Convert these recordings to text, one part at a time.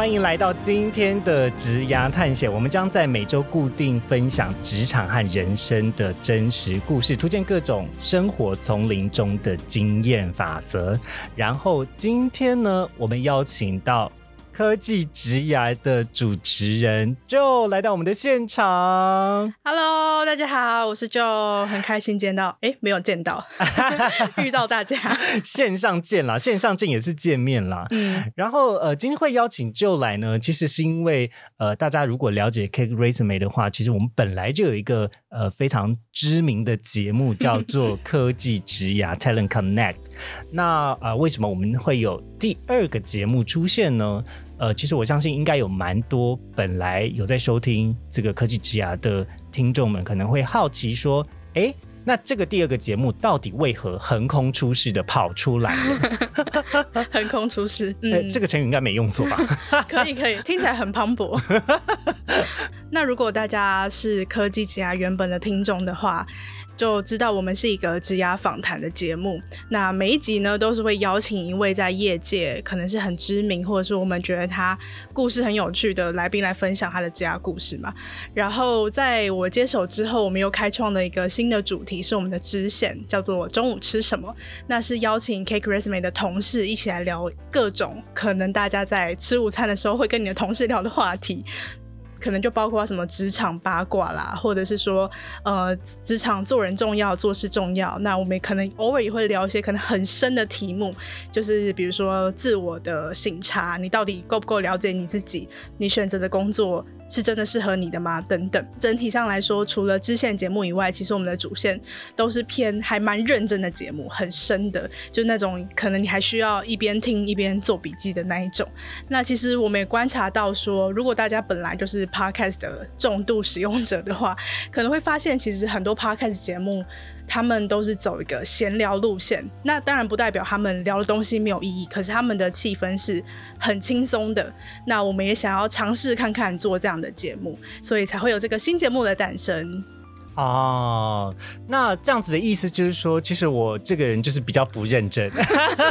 欢迎来到今天的职涯探险，我们将在每周固定分享职场和人生的真实故事，图鉴各种生活丛林中的经验法则。然后今天呢，我们邀请到。科技职涯的主持人就来到我们的现场。Hello，大家好，我是 Joe，很开心见到，哎，没有见到，遇到大家。线上见啦，线上见也是见面啦。嗯，然后呃，今天会邀请 Joe 来呢，其实是因为呃，大家如果了解 Cake Resume 的话，其实我们本来就有一个呃非常知名的节目叫做科技职涯 Talent Connect。那呃，为什么我们会有第二个节目出现呢？呃，其实我相信应该有蛮多本来有在收听这个科技之牙的听众们，可能会好奇说，哎，那这个第二个节目到底为何横空出世的跑出来了？横空出世，呃 嗯，这个成语应该没用错吧？可以可以，听起来很磅礴。那如果大家是科技之牙原本的听众的话，就知道我们是一个职涯访谈的节目。那每一集呢，都是会邀请一位在业界可能是很知名，或者是我们觉得他故事很有趣的来宾来分享他的职涯故事嘛。然后在我接手之后，我们又开创了一个新的主题，是我们的支线，叫做“中午吃什么”。那是邀请 Cake Resume 的同事一起来聊各种可能大家在吃午餐的时候会跟你的同事聊的话题。可能就包括什么职场八卦啦，或者是说，呃，职场做人重要，做事重要。那我们可能偶尔也会聊一些可能很深的题目，就是比如说自我的审查，你到底够不够了解你自己？你选择的工作是真的适合你的吗？等等。整体上来说，除了支线节目以外，其实我们的主线都是偏还蛮认真的节目，很深的，就那种可能你还需要一边听一边做笔记的那一种。那其实我们也观察到说，如果大家本来就是 podcast 的重度使用者的话，可能会发现其实很多 podcast 节目。他们都是走一个闲聊路线，那当然不代表他们聊的东西没有意义，可是他们的气氛是很轻松的。那我们也想要尝试看看做这样的节目，所以才会有这个新节目的诞生。哦，那这样子的意思就是说，其实我这个人就是比较不认真。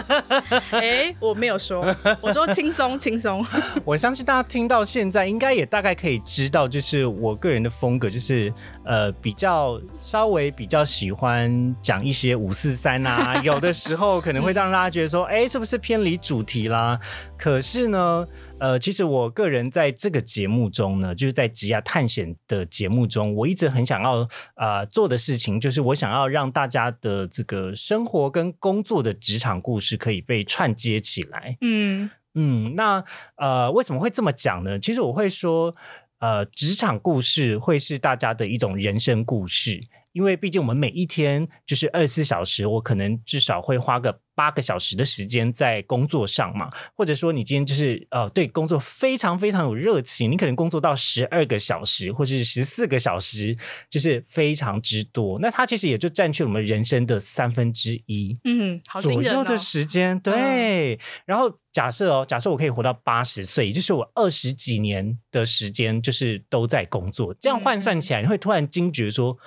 哎、我没有说，我说轻松轻松。我相信大家听到现在，应该也大概可以知道，就是我个人的风格，就是呃比较稍微比较喜欢讲一些五四三啊，有的时候可能会让大家觉得说，哎，是不是偏离主题啦？可是呢。呃，其实我个人在这个节目中呢，就是在吉亚探险的节目中，我一直很想要呃做的事情，就是我想要让大家的这个生活跟工作的职场故事可以被串接起来。嗯嗯，那呃，为什么会这么讲呢？其实我会说，呃，职场故事会是大家的一种人生故事，因为毕竟我们每一天就是二十四小时，我可能至少会花个八个小时的时间在工作上嘛，或者说你今天就是呃对工作非常非常有热情，你可能工作到十二个小时或是十四个小时，就是非常之多。那它其实也就占据了我们人生的三分之一。嗯，好惊人哦！左右的时间，对。然后假设哦，假设我可以活到八十岁，也就是我二十几年的时间，就是都在工作。这样换算起来，你会突然惊觉说，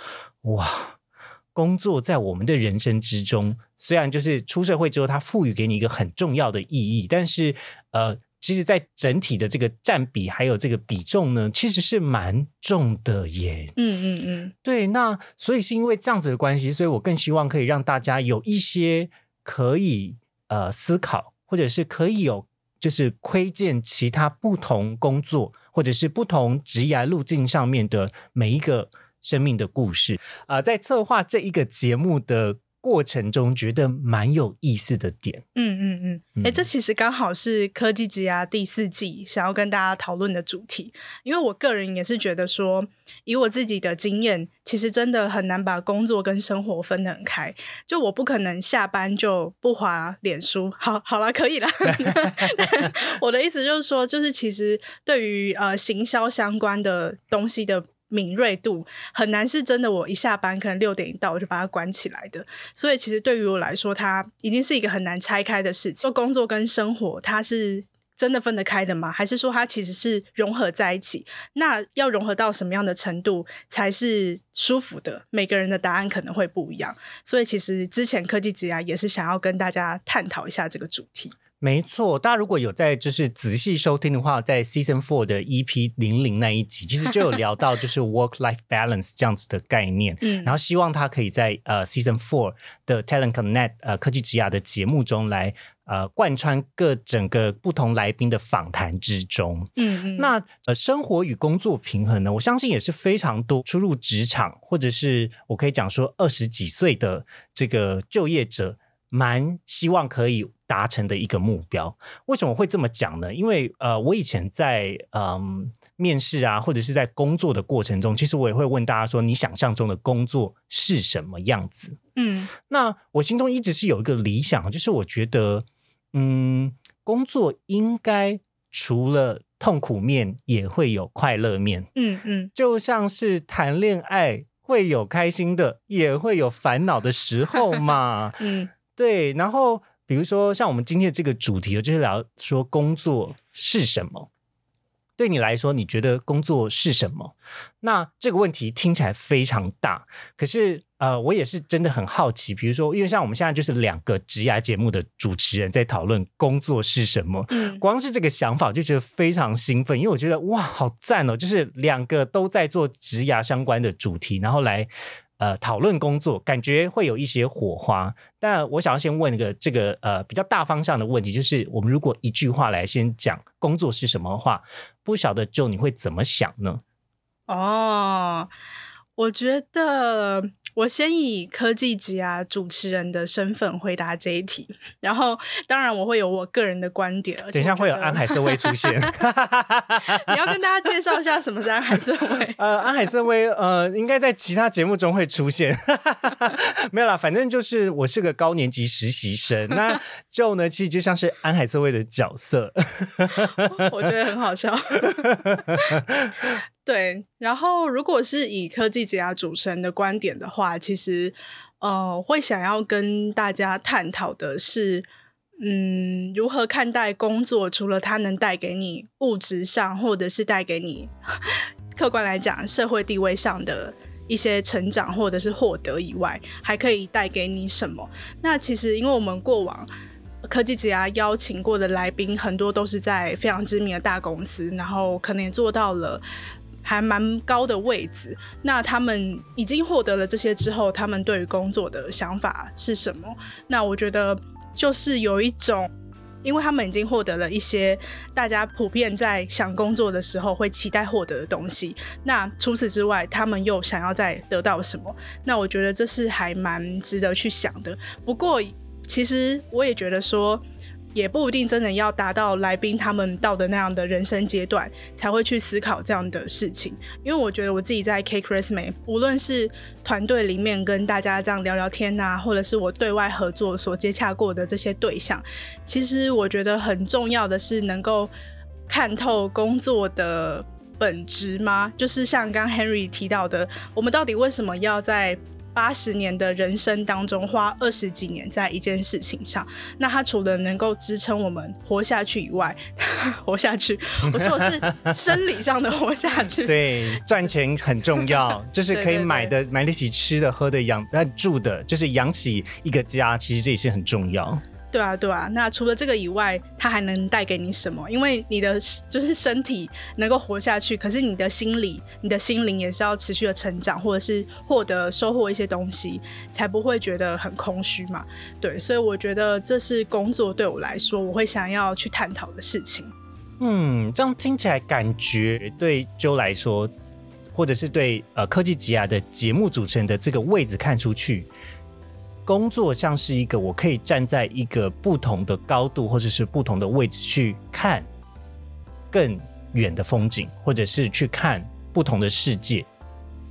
哇，工作在我们的人生之中，虽然就是出社会之后，它赋予给你一个很重要的意义，但是呃。其实，在整体的这个占比还有这个比重呢，其实是蛮重的耶。嗯嗯嗯，对，那所以是因为这样子的关系，所以我更希望可以让大家有一些可以呃思考，或者是可以有就是窥见其他不同工作或者是不同职业路径上面的每一个生命的故事啊、呃在策划这一个节目的。过程中觉得蛮有意思的点。嗯嗯嗯，哎、这其实刚好是科技职涯第四季想要跟大家讨论的主题，因为我个人也是觉得说，以我自己的经验，其实真的很难把工作跟生活分得很开。就我不可能下班就不滑脸书，好好了，可以了。我的意思就是说，就是其实对于呃行销相关的东西的。敏锐度很难是真的，我一下班可能六点一到我就把它关起来的，所以其实对于我来说，它已经是一个很难拆开的事情。做工作跟生活，它是真的分得开的吗？还是说它其实是融合在一起？那要融合到什么样的程度才是舒服的？每个人的答案可能会不一样。所以其实之前科技职涯也是想要跟大家探讨一下这个主题。没错，大家如果有在就是仔细收听的话，在 Season Four 的 EP 零零那一集，其实就有聊到就是 Work Life Balance 这样子的概念。嗯，然后希望他可以在呃 Season Four 的 Talent Connect 呃科技职涯的节目中来呃贯穿各整个不同来宾的访谈之中。嗯嗯，那呃生活与工作平衡呢，我相信也是非常多初入职场或者是我可以讲说二十几岁的这个就业者，蛮希望可以达成的一个目标。为什么会这么讲呢？因为呃，我以前在嗯面试啊，或者是在工作的过程中，其实我也会问大家说，你想象中的工作是什么样子？嗯那我心中一直是有一个理想，就是我觉得，嗯，工作应该除了痛苦面，也会有快乐面，嗯嗯就像是谈恋爱会有开心的，也会有烦恼的时候嘛。嗯对，然后比如说像我们今天的这个主题，就是聊说工作是什么。对你来说，你觉得工作是什么？那这个问题听起来非常大，可是呃，我也是真的很好奇。比如说，因为像我们现在就是两个职涯节目的主持人在讨论工作是什么，嗯光是这个想法就觉得非常兴奋，因为我觉得哇，好赞哦！就是两个都在做职涯相关的主题，然后来呃讨论工作，感觉会有一些火花。但我想要先问一个这个呃比较大方向的问题，就是我们如果一句话来先讲工作是什么话，不晓得就你会怎么想呢？哦，我觉得我先以科技级啊主持人的身份回答这一题，然后当然我会有我个人的观点。等一下会有安海瑟薇出现。你要跟大家介绍一下什么是安海瑟薇。呃，安海瑟薇呃，应该在其他节目中会出现，没有啦，反正就是我是个高年级实习生，那 Joe 呢，其实就像是安海瑟薇的角色，我觉得很好笑。对，然后如果是以科技职涯主持人的观点的话，其实呃，会想要跟大家探讨的是，嗯，如何看待工作？除了它能带给你物质上，或者是带给你 客观来讲社会地位上的一些成长或者是获得以外，还可以带给你什么？那其实因为我们过往。科技职涯邀请过的来宾很多都是在非常知名的大公司，然后可能也做到了还蛮高的位置。那他们已经获得了这些之后，他们对于工作的想法是什么？那我觉得就是有一种，因为他们已经获得了一些大家普遍在想工作的时候会期待获得的东西。那除此之外，他们又想要再得到什么？那我觉得这是还蛮值得去想的。不过，其实我也觉得说，也不一定真的要达到来宾他们到的那样的人生阶段，才会去思考这样的事情。因为我觉得我自己在 K Christmas，无论是团队里面跟大家这样聊聊天呐、或者是我对外合作所接洽过的这些对象，其实我觉得很重要的是能够看透工作的本质吗？就是像刚刚 Henry 提到的，我们到底为什么要在八十年的人生当中花二十几年在一件事情上？那它除了能够支撑我们活下去以外，活下去，我说我是生理上的活下去。对，赚钱很重要，就是可以买的买得起吃的、喝的、养呃住的，就是养起一个家，其实这也是很重要。对啊，对啊。那除了这个以外，它还能带给你什么？因为你的就是身体能够活下去，可是你的心理、你的心灵也是要持续的成长，或者是获得、收获一些东西，才不会觉得很空虚嘛。对，所以我觉得这是工作对我来说，我会想要去探讨的事情。嗯，这样听起来感觉对 Joe 来说，或者是对呃科技吉亚的节目主持人的这个位置看出去，工作像是一个我可以站在一个不同的高度或者是不同的位置去看更远的风景，或者是去看不同的世界。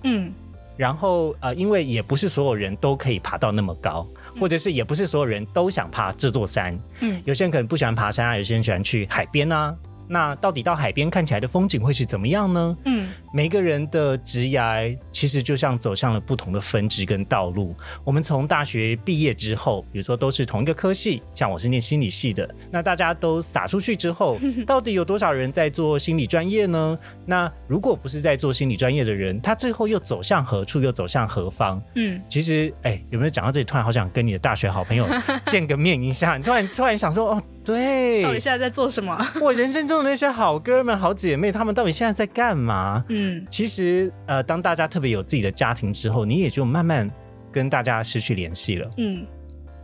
嗯然后呃，因为也不是所有人都可以爬到那么高，或者是也不是所有人都想爬这座山。嗯有些人可能不喜欢爬山啊，有些人喜欢去海边啊。那到底到海边看起来的风景会是怎么样呢？嗯每个人的职涯其实就像走向了不同的分支跟道路。我们从大学毕业之后，比如说都是同一个科系，像我是念心理系的，那大家都撒出去之后，到底有多少人在做心理专业呢？那如果不是在做心理专业的人，他最后又走向何处，又走向何方？嗯，其实，哎，有没有讲到这里，突然好想跟你的大学好朋友见个面一下？你突然突然想说，哦，对到，底现在在做什么？我人生中的那些好哥们、好姐妹，他们到底现在在干嘛？嗯其实，呃，当大家特别有自己的家庭之后，你也就慢慢跟大家失去联系了。嗯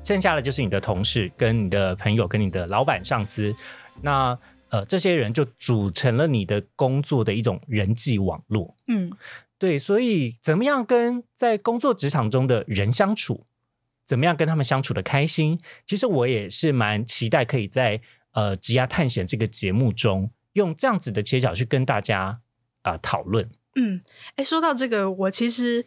剩下的就是你的同事、跟你的朋友、跟你的老板、上司。那呃，这些人就组成了你的工作的一种人际网络。嗯对，所以怎么样跟在工作职场中的人相处，怎么样跟他们相处的开心，其实我也是蛮期待可以在呃职涯探险这个节目中，用这样子的切角去跟大家啊、呃讨论。嗯，哎，说到这个，我其实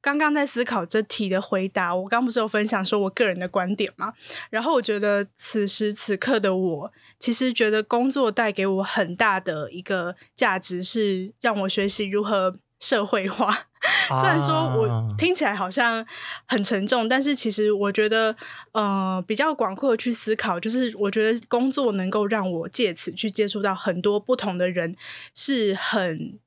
刚刚在思考这题的回答。我刚不是有分享说我个人的观点吗？然后我觉得此时此刻的我，其实觉得工作带给我很大的一个价值，是让我学习如何社会化。虽然说啊我听起来好像很沉重，但是其实我觉得，呃，比较广阔的去思考，就是我觉得工作能够让我借此去接触到很多不同的人，是很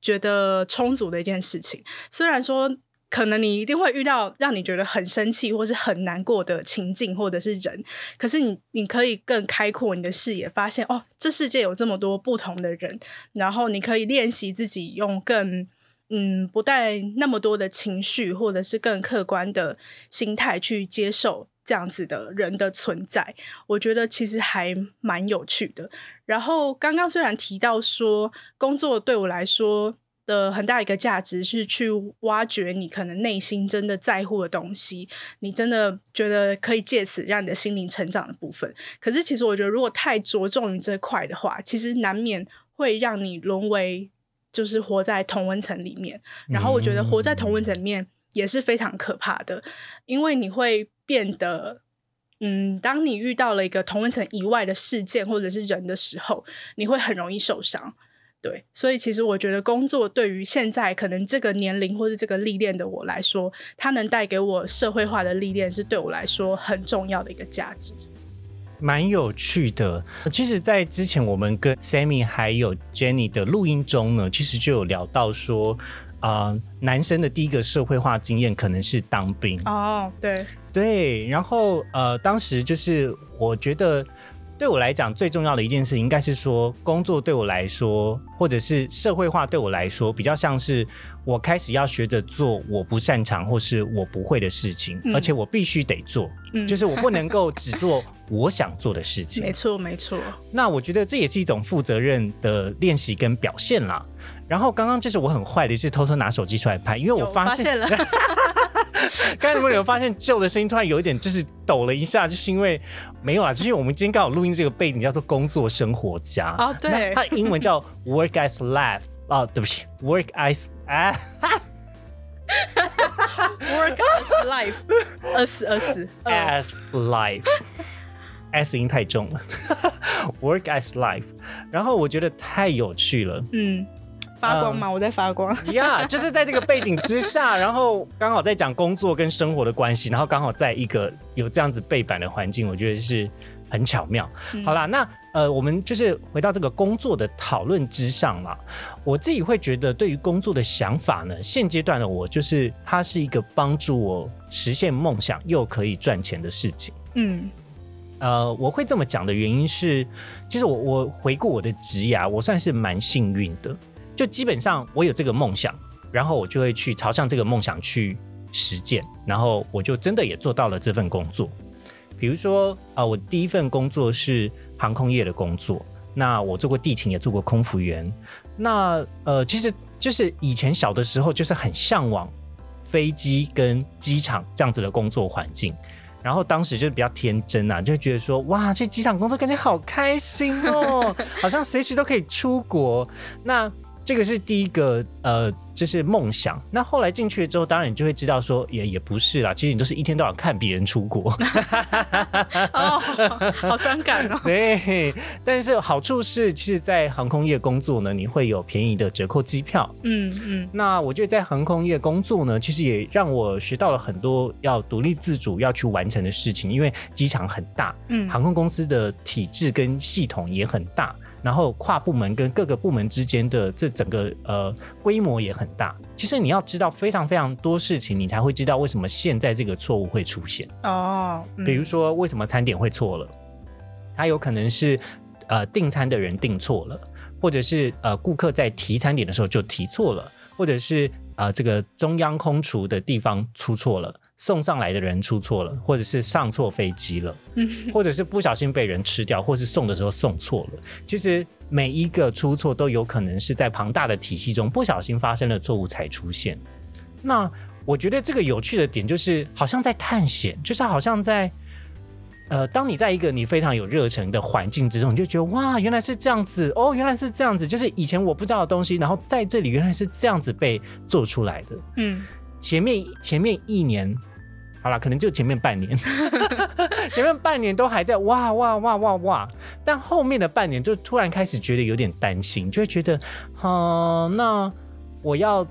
觉得充足的一件事情。虽然说可能你一定会遇到让你觉得很生气或是很难过的情境或者是人，可是你你可以更开阔你的视野，发现哦，这世界有这么多不同的人，然后你可以练习自己用更。嗯，不带那么多的情绪，或者是更客观的心态去接受这样子的人的存在，我觉得其实还蛮有趣的。然后刚刚虽然提到说，工作对我来说的很大一个价值是去挖掘你可能内心真的在乎的东西，你真的觉得可以借此让你的心灵成长的部分。可是其实我觉得，如果太着重于这块的话，其实难免会让你沦为。就是活在同温层里面，然后我觉得活在同温层里面也是非常可怕的，因为你会变得，嗯，当你遇到了一个同温层以外的事件或者是人的时候，你会很容易受伤。对，所以其实我觉得工作对于现在可能这个年龄或者这个历练的我来说，它能带给我社会化的历练，是对我来说很重要的一个价值。蛮有趣的。其实，在之前我们跟 Sammy 还有 Jenny 的录音中呢，其实就有聊到说，啊、男生的第一个社会化经验可能是当兵。哦，对，对，然后呃，当时就是我觉得对我来讲最重要的一件事，应该是说工作对我来说，或者是社会化对我来说，比较像是我开始要学着做我不擅长或是我不会的事情，嗯而且我必须得做，嗯就是我不能够只做我想做的事情没。错，没错，那我觉得这也是一种负责任的练习跟表现啦。然后刚刚就是我很坏的，是偷偷拿手机出来拍，因为我发现现了，刚才你们有发现旧的声音突然有一点就是抖了一下，就是因为没有啦，就是因为我们今天刚好录音这个背景叫做工作生活家。哦对。那它英文叫 work as life 啊，对不起，work as 啊 work as life，饿死饿死，呃 as life。S 音太重了，work as life，然后我觉得太有趣了，嗯，发光嘛，我在发光。呀就是在这个背景之下，然后刚好在讲工作跟生活的关系，然后刚好在一个有这样子背板的环境，我觉得是很巧妙。好啦，那呃，我们就是回到这个工作的讨论之上嘛。我自己会觉得，对于工作的想法呢，现阶段的我就是它是一个帮助我实现梦想又可以赚钱的事情。嗯呃，我会这么讲的原因是，其实我我回顾我的职涯，我算是蛮幸运的。就基本上我有这个梦想，然后我就会去朝向这个梦想去实践，然后我就真的也做到了这份工作。比如说，啊、我第一份工作是航空业的工作，那我做过地勤，也做过空服员。那呃，其实就是以前小的时候就是很向往飞机跟机场这样子的工作环境。然后当时就是比较天真啊，就觉得说，哇，去机场工作感觉好开心哦，好像随时都可以出国。那这个是第一个，呃，就是梦想。那后来进去了之后，当然你就会知道说，也也不是啦。其实你都是一天到晚看别人出国，哦，好伤感哦。对，但是好处是，其实，在航空业工作呢，你会有便宜的折扣机票。嗯嗯。那我觉得在航空业工作呢，其实也让我学到了很多要独立自主要去完成的事情，因为机场很大，嗯，航空公司的体制跟系统也很大。然后跨部门跟各个部门之间的这整个呃规模也很大。其实你要知道非常非常多事情，你才会知道为什么现在这个错误会出现哦。比如说为什么餐点会错了，它有可能是呃订餐的人订错了，或者是呃顾客在提餐点的时候就提错了，或者是啊这个中央空厨的地方出错了。送上来的人出错了，或者是上错飞机了，或者是不小心被人吃掉，或是送的时候送错了。其实每一个出错都有可能是在庞大的体系中不小心发生了错误才出现。那我觉得这个有趣的点就是，好像在探险，就是好像在呃，当你在一个你非常有热忱的环境之中，你就觉得哇，原来是这样子哦，原来是这样子，就是以前我不知道的东西，然后在这里原来是这样子被做出来的。嗯，前面前面一年。好了，可能就前面半年，前面半年都还在哇哇哇哇哇，但后面的半年就突然开始觉得有点担心，就会觉得，哈，那我要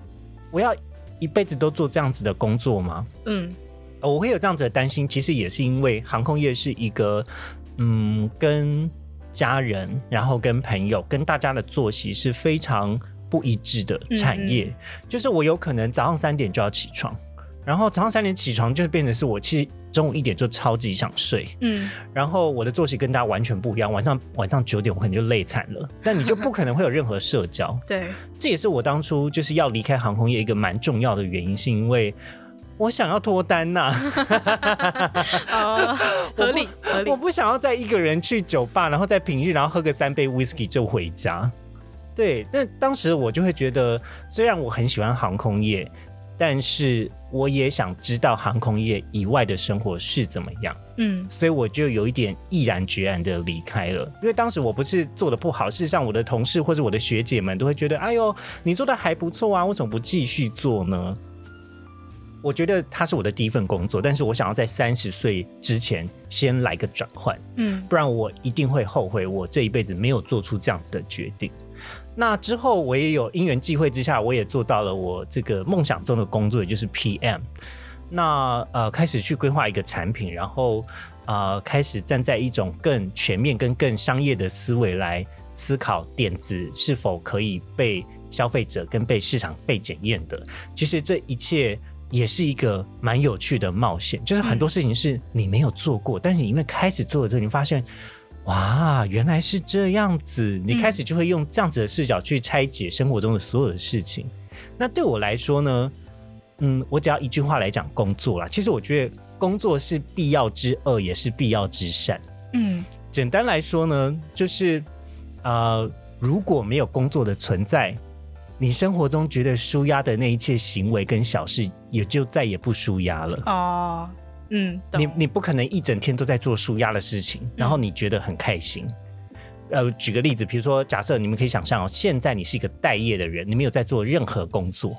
我要一辈子都做这样子的工作吗？嗯，我会有这样子的担心，其实也是因为航空业是一个，嗯，跟家人，然后跟朋友，跟大家的作息是非常不一致的产业，就是我有可能早上三点就要起床。然后早上三点起床，就变成是我其实中午一点就超级想睡，嗯，然后我的作息跟大家完全不一样。晚上晚上九点我可能就累惨了，但你就不可能会有任何社交。对，这也是我当初就是要离开航空业一个蛮重要的原因，是因为我想要脱单呐。哦，合理合理。我不想要再一个人去酒吧，然后在平日然后喝个三杯 whisky 就回家。对，那当时我就会觉得，虽然我很喜欢航空业。但是我也想知道航空业以外的生活是怎么样，嗯，所以我就有一点毅然决然的离开了。因为当时我不是做的不好，事实上我的同事或者我的学姐们都会觉得，哎呦，你做的还不错啊，为什么不继续做呢？我觉得它是我的第一份工作，但是我想要在三十岁之前先来个转换，嗯，不然我一定会后悔我这一辈子没有做出这样子的决定。那之后，我也有因缘际会之下，我也做到了我这个梦想中的工作，也就是 PM。那呃，开始去规划一个产品，然后呃，开始站在一种更全面、跟更商业的思维来思考点子是否可以被消费者跟被市场被检验的。其实这一切也是一个蛮有趣的冒险，就是很多事情是你没有做过，但是你因为开始做了之后，你发现。哇，原来是这样子！你开始就会用这样子的视角去拆解生活中的所有的事情。那对我来说呢？嗯，我只要一句话来讲工作啦。其实我觉得工作是必要之恶，也是必要之善。嗯，简单来说呢，就是呃，如果没有工作的存在，你生活中觉得舒压的那一切行为跟小事，也就再也不舒压了。哦。嗯，你你不可能一整天都在做舒压的事情，然后你觉得很开心。呃，举个例子，比如说，假设你们可以想象哦，现在你是一个待业的人，你没有在做任何工作，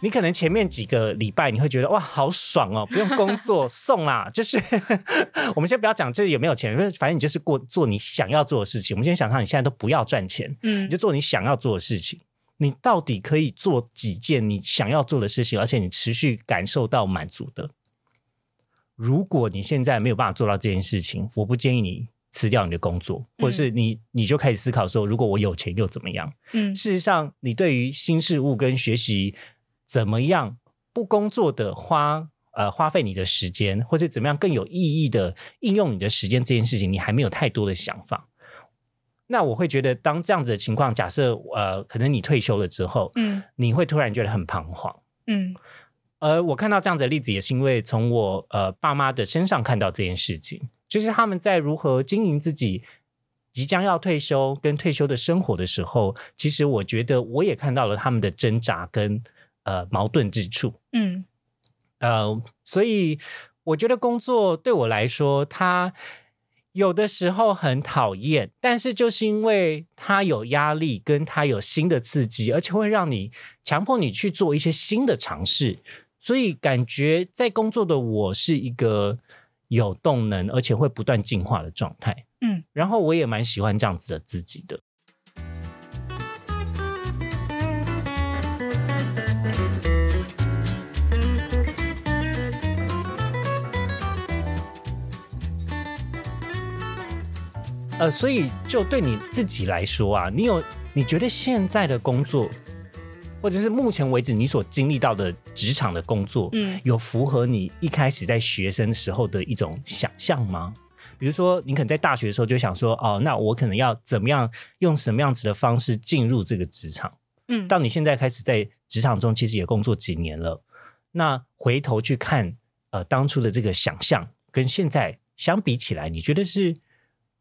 你可能前面几个礼拜你会觉得哇，好爽哦，不用工作送啦。就是 我们先不要讲这有没有钱，因为反正你就是过做你想要做的事情。我们先想象你现在都不要赚钱，嗯，你就做你想要做的事情。你到底可以做几件你想要做的事情，而且你持续感受到满足的？如果你现在没有办法做到这件事情，我不建议你辞掉你的工作，或者是你你就开始思考说，如果我有钱又怎么样？嗯，事实上，你对于新事物跟学习怎么样不工作的花呃花费你的时间，或者怎么样更有意义的应用你的时间这件事情，你还没有太多的想法。那我会觉得，当这样子的情况，假设呃，可能你退休了之后，嗯，你会突然觉得很彷徨，嗯。而我看到这样的例子，也是因为从我呃爸妈的身上看到这件事情，就是他们在如何经营自己即将要退休跟退休的生活的时候，其实我觉得我也看到了他们的挣扎跟呃矛盾之处。嗯，呃，所以我觉得工作对我来说，它有的时候很讨厌，但是就是因为它有压力，跟它有新的刺激，而且会让你强迫你去做一些新的尝试，所以感觉在工作的我是一个有动能，而且会不断进化的状态。嗯，然后我也蛮喜欢这样子的自己的。呃，所以就对你自己来说啊，你有你觉得现在的工作，或者是目前为止你所经历到的职场的工作，嗯有符合你一开始在学生时候的一种想象吗？比如说，你可能在大学的时候就想说，哦，那我可能要怎么样用什么样子的方式进入这个职场？嗯到你现在开始在职场中，其实也工作几年了，那回头去看，呃，当初的这个想象跟现在相比起来，你觉得是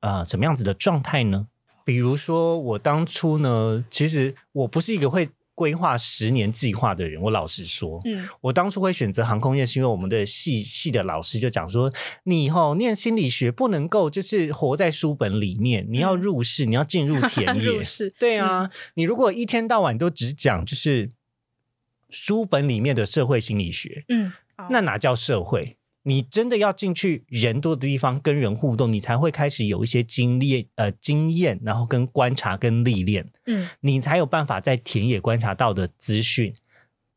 呃什么样子的状态呢？比如说，我当初呢，其实我不是一个会规划十年计划的人，我老实说，嗯我当初会选择航空业，是因为我们的系系的老师就讲说，你吼、念心理学不能够就是活在书本里面，你要入世，你要进入田 野。对啊，你如果一天到晚都只讲就是书本里面的社会心理学，嗯，那哪叫社会？你真的要进去人多的地方跟人互动，你才会开始有一些经历呃经验，然后跟观察跟历练。嗯你才有办法在田野观察到的资讯，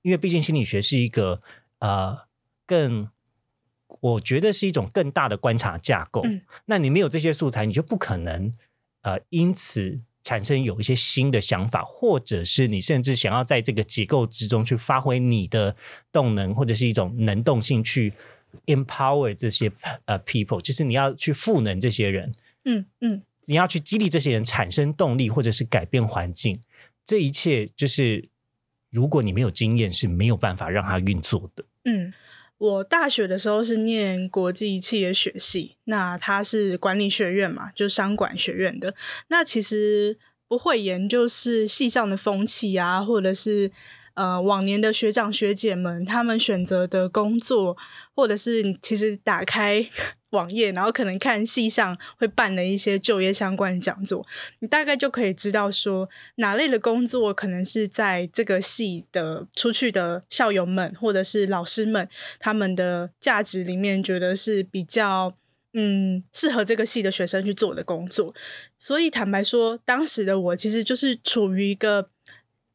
因为毕竟心理学是一个呃更，我觉得是一种更大的观察架构。嗯那你没有这些素材，你就不可能呃因此产生有一些新的想法，或者是你甚至想要在这个结构之中去发挥你的动能，或者是一种能动性去 empower 这些呃 people，就是你要去赋能这些人。嗯嗯你要去激励这些人产生动力，或者是改变环境，这一切就是如果你没有经验，是没有办法让它运作的。嗯。我大学的时候是念国际企业学系，那它是管理学院嘛，就商管学院的。那其实不会研究是系上的风气啊，或者是呃往年的学长学姐们他们选择的工作，或者是其实打开 网页，然后可能看系上会办的一些就业相关讲座，你大概就可以知道说哪类的工作可能是在这个系的出去的校友们或者是老师们他们的价值里面觉得是比较。嗯，适合这个系的学生去做的工作，所以坦白说，当时的我其实就是处于一个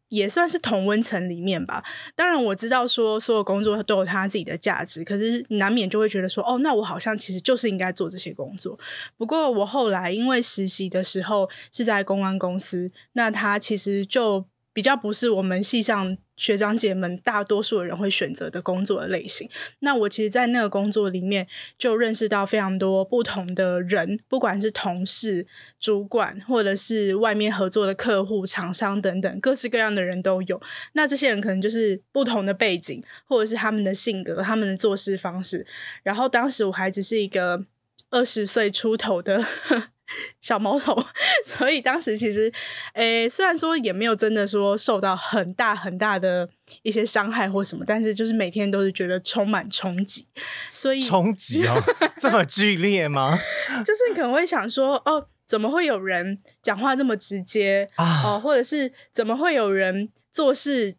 也算是同温层里面吧。当然，我知道说所有工作都有它自己的价值，可是难免就会觉得说，哦，那我好像其实就是应该做这些工作。不过我后来因为实习的时候是在公安公司，那他其实就比较不是我们系上学长姐们大多数的人会选择的工作的类型。那我其实，在那个工作里面就认识到非常多不同的人，不管是同事、主管，或者是外面合作的客户、厂商等等，各式各样的人都有。那这些人可能就是不同的背景，或者是他们的性格、他们的做事方式。然后当时我还只是一个二十岁出头的 小毛头，所以当时其实，诶，虽然说也没有真的说受到很大很大的一些伤害或什么，但是就是每天都是觉得充满冲击，所以冲击哦，这么剧烈吗？就是你可能会想说，哦，怎么会有人讲话这么直接？啊，哦，或者是怎么会有人做事，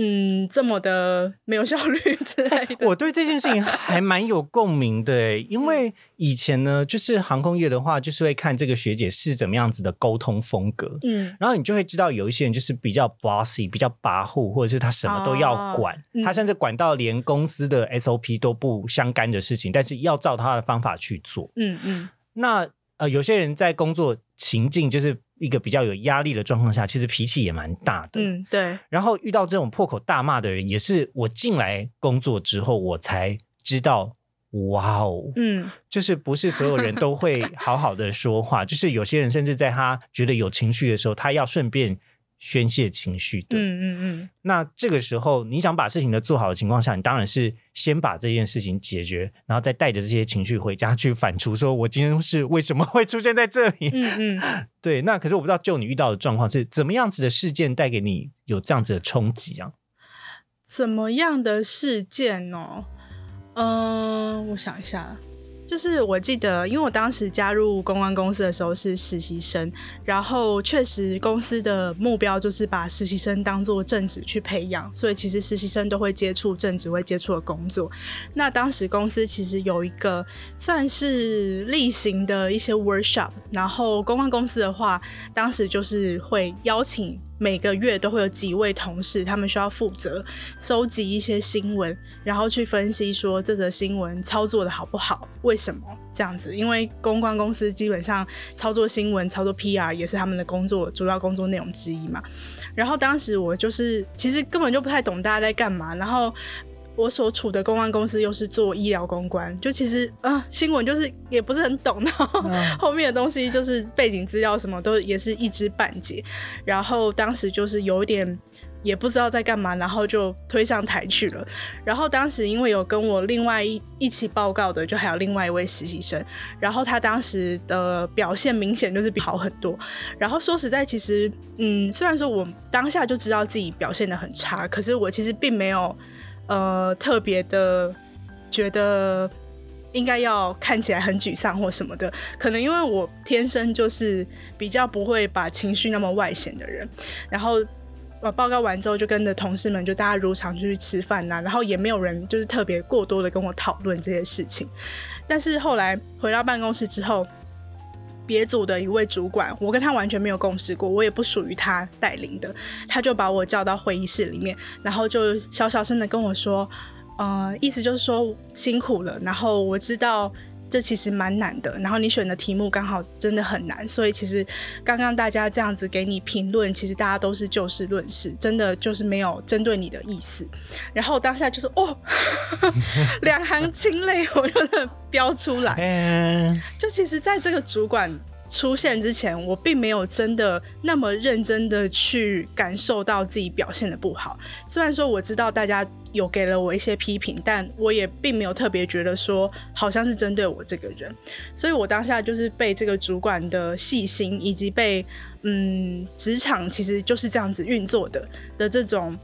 嗯，这么的没有效率之类的。我对这件事情还蛮有共鸣的诶，因为以前呢，就是航空业的话，就是会看这个学姐是怎么样子的沟通风格。嗯然后你就会知道，有一些人就是比较 bossy，比较跋扈，或者是他什么都要管，嗯他甚至管到连公司的 SOP 都不相干的事情，但是要照他的方法去做。嗯嗯那呃，有些人在工作情境就是一个比较有压力的状况下，其实脾气也蛮大的。嗯，对，然后遇到这种破口大骂的人，也是我进来工作之后，我才知道，哇哦，嗯就是不是所有人都会好好的说话，就是有些人甚至在他觉得有情绪的时候，他要顺便宣泄情绪的。嗯嗯嗯，那这个时候，你想把事情的做好的情况下，你当然是先把这件事情解决，然后再带着这些情绪回家去反刍，说我今天是为什么会出现在这里？嗯嗯，对，那可是我不知道，就你遇到的状况是怎么样子的事件带给你有这样子的冲击啊？怎么样的事件哦？嗯，我想一下。就是我记得，因为我当时加入公关公司的时候是实习生，然后确实公司的目标就是把实习生当做正职去培养，所以其实实习生都会接触正职会接触的工作。那当时公司其实有一个算是例行的一些 workshop，然后公关公司的话，当时就是会邀请。每个月都会有几位同事，他们需要负责收集一些新闻，然后去分析说这则新闻操作的好不好，为什么这样子？因为公关公司基本上操作新闻、操作 PR 也是他们的工作主要工作内容之一嘛。然后当时我就是其实根本就不太懂大家在干嘛，然后。我所处的公关公司又是做医疗公关，就其实啊，新闻就是也不是很懂，然后 后面的东西就是背景资料什么都也是一知半解，然后当时就是有一点也不知道在干嘛，然后就推上台去了。然后当时因为有跟我另外一一起报告的，就还有另外一位实习生，然后他当时的表现明显就是比好很多。然后说实在，其实嗯，虽然说我当下就知道自己表现的很差，可是我其实并没有。呃，特别的觉得应该要看起来很沮丧或什么的，可能因为我天生就是比较不会把情绪那么外显的人。然后我，报告完之后就跟着同事们就大家如常出去吃饭呐，然后也没有人就是特别过多的跟我讨论这些事情。但是后来回到办公室之后。别组的一位主管，我跟他完全没有共识过，我也不属于他带领的。他就把我叫到会议室里面，然后就小小声的跟我说：“呃，意思就是说辛苦了。然后我知道。”这其实蛮难的，然后你选的题目刚好真的很难，所以其实刚刚大家这样子给你评论，其实大家都是就事论事，真的就是没有针对你的意思。然后当下就是哦，两行清泪我就飙出来。就其实，在这个主管。出现之前，我并没有真的那么认真的去感受到自己表现的不好。虽然说我知道大家有给了我一些批评，但我也并没有特别觉得说好像是针对我这个人。所以我当下就是被这个主管的细心，以及被嗯职场其实就是这样子运作的的这种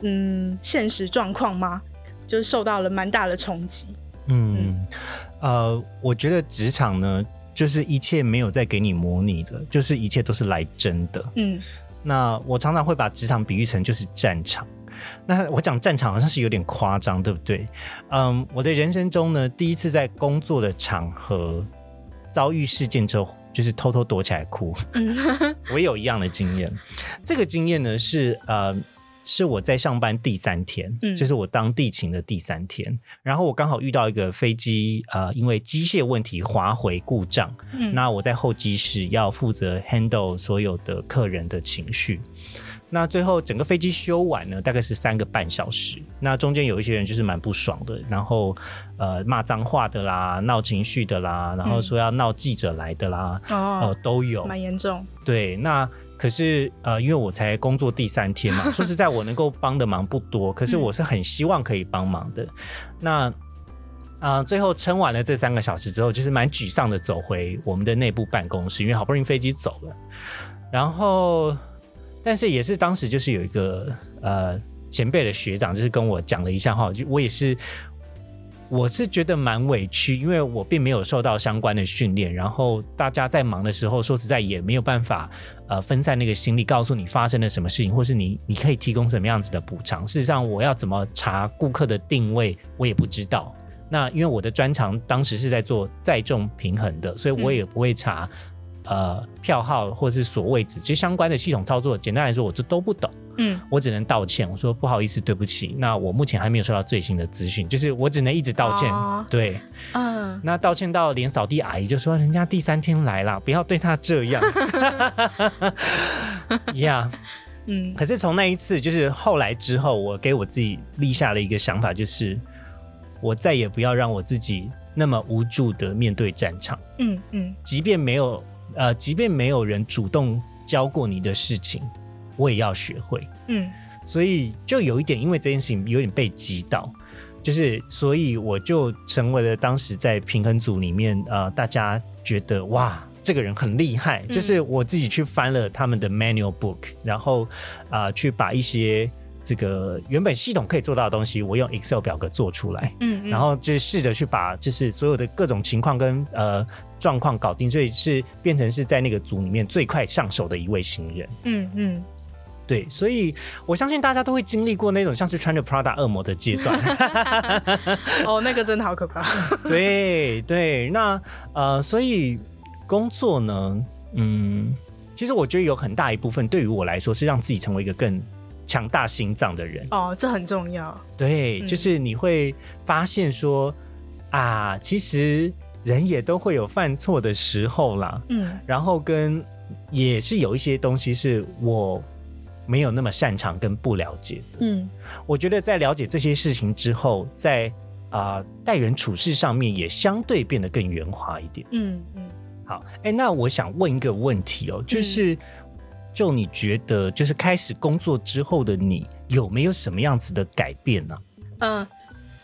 嗯现实状况吗？就是受到了蛮大的冲击。嗯，呃，我觉得职场呢。就是一切没有在给你模拟的，就是一切都是来真的。嗯，那我常常会把职场比喻成就是战场。那我讲战场好像是有点夸张，对不对？嗯，我的人生中呢，第一次在工作的场合遭遇事件之后，就是偷偷躲起来哭。我也有一样的经验。这个经验呢是呃。是我在上班第三天，嗯。就是我当地勤的第三天，然后我刚好遇到一个飞机，呃，因为机械问题滑回故障，嗯。那我在候机室要负责 handle 所有的客人的情绪，那最后整个飞机修完呢，大概是三个半小时，那中间有一些人就是蛮不爽的，然后呃骂脏话的啦，闹情绪的啦，然后说要闹记者来的啦，哦，都有，蛮严重，对，那。可是，呃，因为我才工作第三天嘛，说实在，我能够帮的忙不多。可是我是很希望可以帮忙的。那，啊，最后撑完了这三个小时之后，就是蛮沮丧的走回我们的内部办公室，因为好不容易飞机走了。然后，但是也是当时就是有一个呃前辈的学长，就是跟我讲了一下话，就我也是。我是觉得蛮委屈，因为我并没有受到相关的训练，然后大家在忙的时候，说实在也没有办法，呃，分散那个心力，告诉你发生了什么事情，或是你你可以提供什么样子的补偿。事实上，我要怎么查顾客的定位，我也不知道。那因为我的专长当时是在做载重平衡的，所以我也不会查。呃，票号或是锁位置，其实相关的系统操作，简单来说，我就都不懂。嗯，我只能道歉，我说不好意思，对不起。那我目前还没有收到最新的资讯，就是我只能一直道歉。对，嗯，那道歉到连扫地阿姨就说，人家第三天来了，不要对他这样。呀，嗯。可是从那一次，就是后来之后，我给我自己立下了一个想法，就是我再也不要让我自己那么无助的面对战场。嗯嗯，即便没有。呃，即便没有人主动教过你的事情，我也要学会。嗯，所以就有一点，因为这件事情有点被击倒，就是所以我就成为了当时在平衡组里面，呃，大家觉得哇，这个人很厉害。就是我自己去翻了他们的 manual book，然后啊，去把一些这个原本系统可以做到的东西，我用 Excel 表格做出来，嗯，然后就试着去把就是所有的各种情况跟呃状况搞定，所以是变成是在那个组里面最快上手的一位新人。嗯嗯，对，所以我相信大家都会经历过那种像是穿着 Prada 恶魔的阶段。哦，那个真的好可怕。对对，那呃，所以工作呢，嗯，其实我觉得有很大一部分对于我来说是让自己成为一个更强大心脏的人。哦，这很重要。对，嗯就是你会发现说啊，其实人也都会有犯错的时候啦。嗯然后跟也是有一些东西是我没有那么擅长跟不了解的。嗯我觉得在了解这些事情之后，在啊、待人处事上面也相对变得更圆滑一点。嗯嗯，好，哎，那我想问一个问题哦，就是、就你觉得，就是开始工作之后的你，有没有什么样子的改变呢、嗯，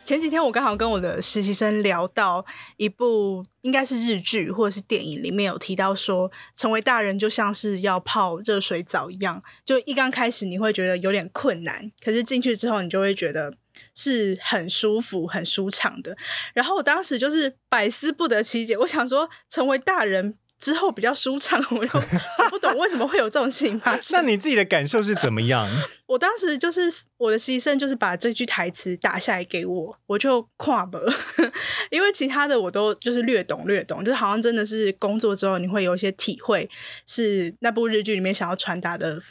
前几天我刚好跟我的实习生聊到一部应该是日剧或者是电影里面有提到说，成为大人就像是要泡热水澡一样，就一刚开始你会觉得有点困难，可是进去之后你就会觉得。是很舒服、很舒畅的。然后我当时就是百思不得其解，我想说，成为大人之后比较舒畅，我就我不懂为什么会有这种事情发 那。你自己的感受是怎么样？我当时就是我的实习生，就是把这句台词打下来给我，我就跨了，因为其他的我都就是略懂略懂，就是好像真的是工作之后你会有一些体会，是那部日剧里面想要传达的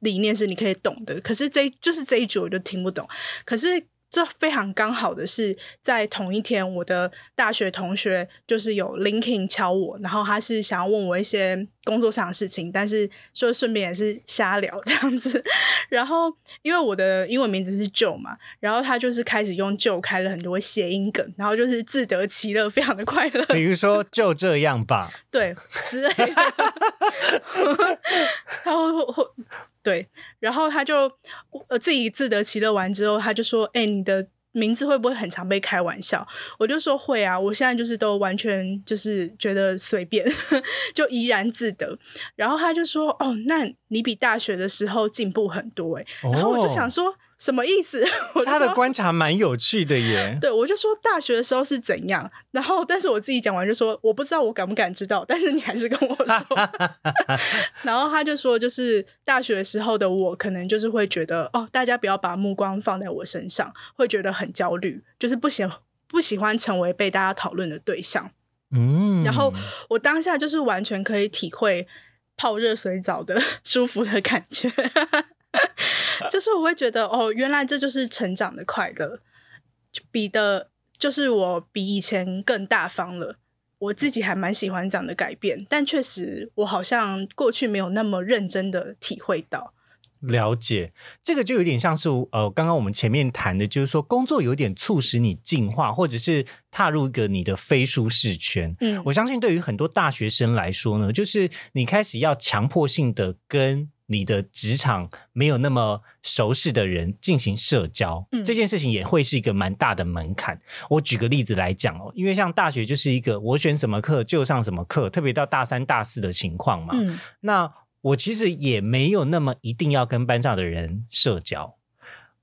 理念是你可以懂的。可是这就是这一句我就听不懂，可是。这非常刚好的是，在同一天，我的大学同学就是有 LinkedIn 敲我，然后他是想要问我一些工作上的事情，但是就顺便也是瞎聊这样子。然后因为我的英文名字是 Joe 嘛，然后他就是开始用 Joe 开了很多谐音梗，然后就是自得其乐，非常的快乐。比如说 就这样吧，对之类的。然后或对，然后他就呃自己自得其乐完之后，他就说：“哎、你的名字会不会很常被开玩笑？”我就说：“会啊，我现在就是都完全就是觉得随便，就怡然自得。”然后他就说：“哦，那你比大学的时候进步很多哎。”然后我就想说。什么意思？我他的观察蛮有趣的耶。对，我就说大学的时候是怎样，然后但是我自己讲完就说我不知道我敢不敢知道，但是你还是跟我说，然后他就说就是大学的时候的我可能就是会觉得哦，大家不要把目光放在我身上，会觉得很焦虑，就是不喜不喜欢成为被大家讨论的对象。嗯然后我当下就是完全可以体会泡热水澡的舒服的感觉，就是我会觉得哦，原来这就是成长的快乐，比的，就是我比以前更大方了。我自己还蛮喜欢这样的改变，但确实我好像过去没有那么认真的体会到。了解，这个就有点像是呃，刚刚我们前面谈的，就是说工作有点促使你进化，或者是踏入一个你的非舒适圈。嗯我相信对于很多大学生来说呢，就是你开始要强迫性的跟你的职场没有那么熟识的人进行社交，嗯这件事情也会是一个蛮大的门槛。我举个例子来讲哦，因为像大学就是一个我选什么课就上什么课，特别到大三、大四的情况嘛。嗯那我其实也没有那么一定要跟班上的人社交。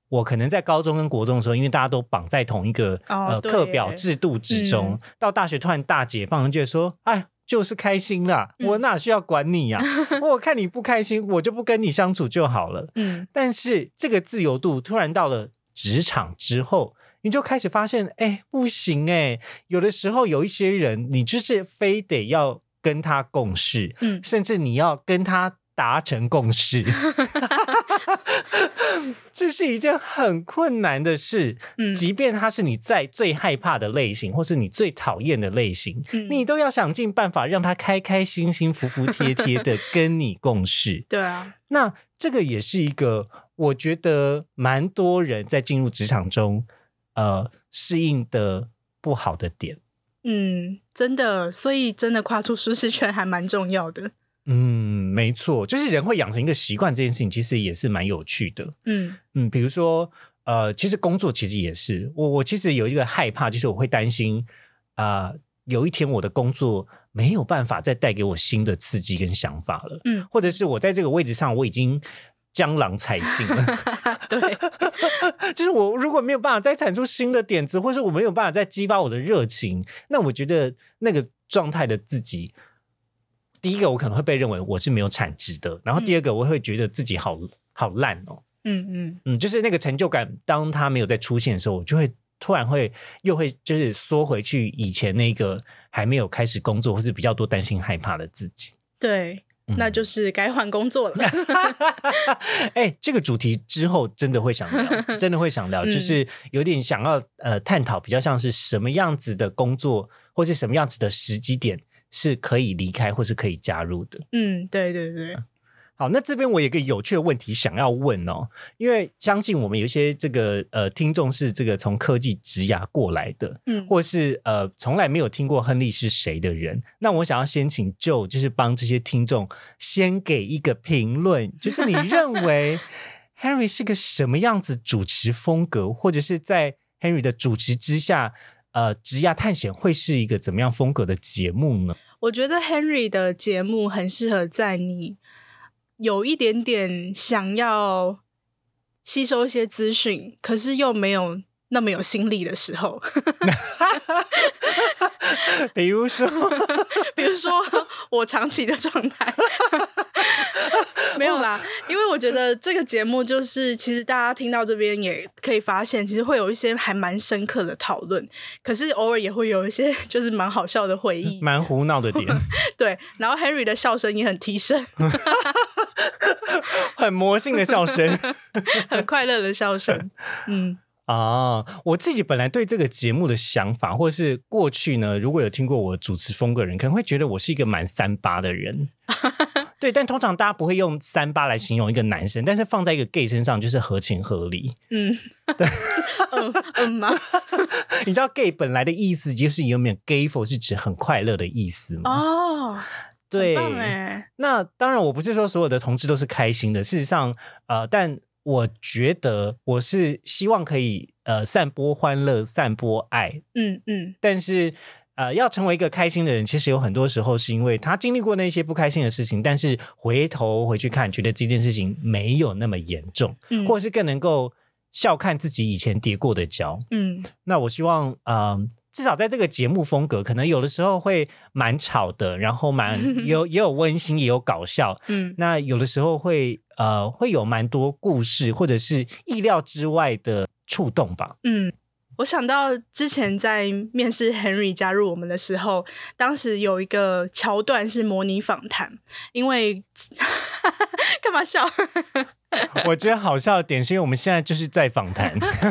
我可能在高中跟国中的时候，因为大家都绑在同一个、呃课表制度之中，嗯到大学突然大解放，就说，哎，就是开心啦，嗯。我哪需要管你呀、我看你不开心，我就不跟你相处就好了。嗯。但是这个自由度突然到了职场之后，你就开始发现，哎，不行哎，有的时候有一些人，你就是非得要跟他共事，嗯。甚至你要跟他达成共识，这是一件很困难的事。嗯即便他是你在最害怕的类型，或是你最讨厌的类型，嗯你都要想尽办法让他开开心心、服服帖帖的跟你共事。对啊，那这个也是一个我觉得蛮多人在进入职场中，呃，适应的不好的点。嗯，真的，所以真的跨出舒适圈还蛮重要的。嗯，没错，就是人会养成一个习惯，这件事情其实也是蛮有趣的。嗯嗯，比如说，呃，其实工作其实也是我，我其实有一个害怕，就是我会担心，啊、有一天我的工作没有办法再带给我新的刺激跟想法了，嗯或者是我在这个位置上我已经江郎才尽了。对，就是我如果没有办法再产出新的点子，或者我没有办法再激发我的热情，那我觉得那个状态的自己，第一个我可能会被认为我是没有产值的，然后第二个我会觉得自己好好烂哦。嗯嗯嗯，就是那个成就感，当他没有再出现的时候，我就会突然会又会就是缩回去以前那个还没有开始工作或是比较多担心害怕的自己。对，那就是该换工作了。哎，这个主题之后真的会想聊，真的会想聊，就是有点想要呃探讨，比较像是什么样子的工作，或是什么样子的时机点是可以离开或是可以加入的。嗯，对对对。好，那这边我有个有趣的问题想要问哦，因为相信我们有一些这个呃听众是这个从科技职涯过来的，嗯，或是呃从来没有听过亨利是谁的人，那我想要先请 Joe 就是帮这些听众先给一个评论，就是你认为 Henry 是个什么样子主持风格，或者是在 Henry 的主持之下，呃，职涯探险会是一个怎么样风格的节目呢？我觉得 Henry 的节目很适合在你。有一点点想要吸收一些资讯，可是又没有那么有心力的时候，比如说，比如说我长期的状态。没有啦，因为我觉得这个节目就是，其实大家听到这边也可以发现，其实会有一些还蛮深刻的讨论，可是偶尔也会有一些就是蛮好笑的回忆，蛮胡闹的点。对，然后 Henry 的笑声也很提升，很魔性的笑声，很快乐的笑声。嗯啊，我自己本来对这个节目的想法，或是过去呢，如果有听过我主持风格的人，可能会觉得我是一个蛮三八的人。对，但通常大家不会用三八来形容一个男生，但是放在一个 gay 身上就是合情合理。嗯，对，嗯嗯吗？你知道 gay 本来的意思就是有没有 gayful 是指很快乐的意思吗？哦，对，那当然我不是说所有的同志都是开心的，事实上，呃，但我觉得我是希望可以呃散播欢乐、散播爱。嗯嗯，但是。呃，要成为一个开心的人，其实有很多时候是因为他经历过那些不开心的事情，但是回头回去看，觉得这件事情没有那么严重，嗯，或者是更能够笑看自己以前跌过的跤，嗯。那我希望，嗯，至少在这个节目风格，可能有的时候会蛮吵的，然后蛮 有也有温馨，也有搞笑，嗯。那有的时候会，呃，会有蛮多故事，或者是意料之外的触动吧，嗯。我想到之前在面试 Henry 加入我们的时候，当时有一个桥段是模拟访谈，因为 干嘛笑？我觉得好笑的点是因为我们现在就是在访谈。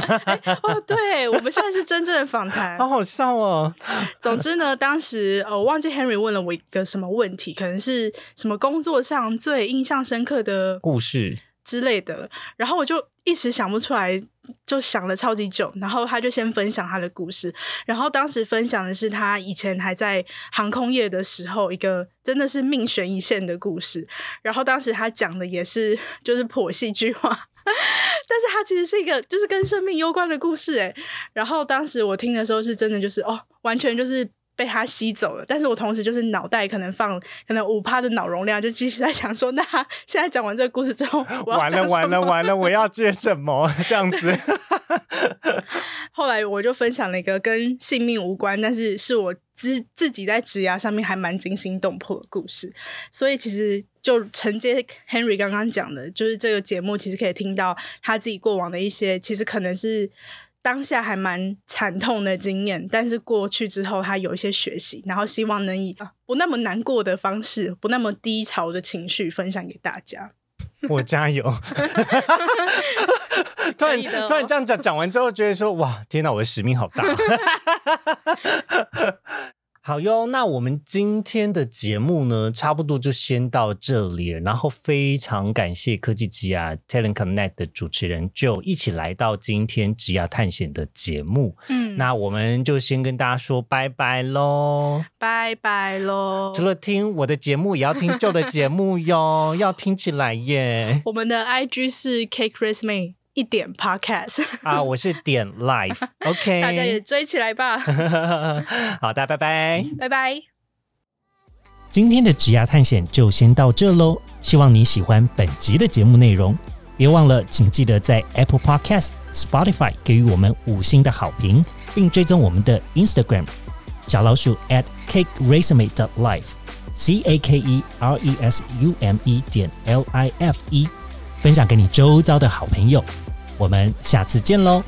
哦，对，我们现在是真正的访谈，好好笑哦。总之呢，当时呃，我忘记 Henry 问了我一个什么问题，可能是什么工作上最印象深刻的故事之类的，然后我就一时想不出来。就想了超级久，然后他就先分享他的故事，然后当时分享的是他以前还在航空业的时候，一个真的是命悬一线的故事。然后当时他讲的也是就是颇戏剧化，但是他其实是一个就是跟生命攸关的故事诶。然后当时我听的时候是真的就是哦，完全就是。被他吸走了，但是我同时就是脑袋可能放可能五趴的脑容量，就继续在想说，那现在讲完这个故事之后，完了完了完了，我要接什么这样子？后来我就分享了一个跟性命无关，但是是我自自己在职涯上面还蛮惊心动魄的故事，所以其实就承接 Henry 刚刚讲的，就是这个节目其实可以听到他自己过往的一些，其实可能是。当下还蛮惨痛的经验，但是过去之后，他有一些学习，然后希望能以不那么难过的方式，不那么低潮的情绪分享给大家。我加油！突然突然这样讲讲完之后，觉得说哇，天哪，我的使命好大。好哟，那我们今天的节目呢，差不多就先到这里。然后非常感谢科技之亚 Talent Connect 的主持人 Joe，一起来到今天职牙探险的节目。嗯，那我们就先跟大家说拜拜喽，拜拜喽。除了听我的节目，也要听旧的节目哟，要听起来耶。我们的 IG 是 K Christmas。一点 Podcast 啊，我是点 Life，OK，大家也追起来吧。好的，拜拜，拜拜。今天的职涯探险就先到这喽，希望你喜欢本集的节目内容。别忘了，请记得在 Apple Podcast、Spotify 给予我们五星的好评，并追踪我们的 Instagram 小老鼠 at cake resume dot life c a k e r e s u m e 点 l i f e，分享给你周遭的好朋友。我们下次见喽！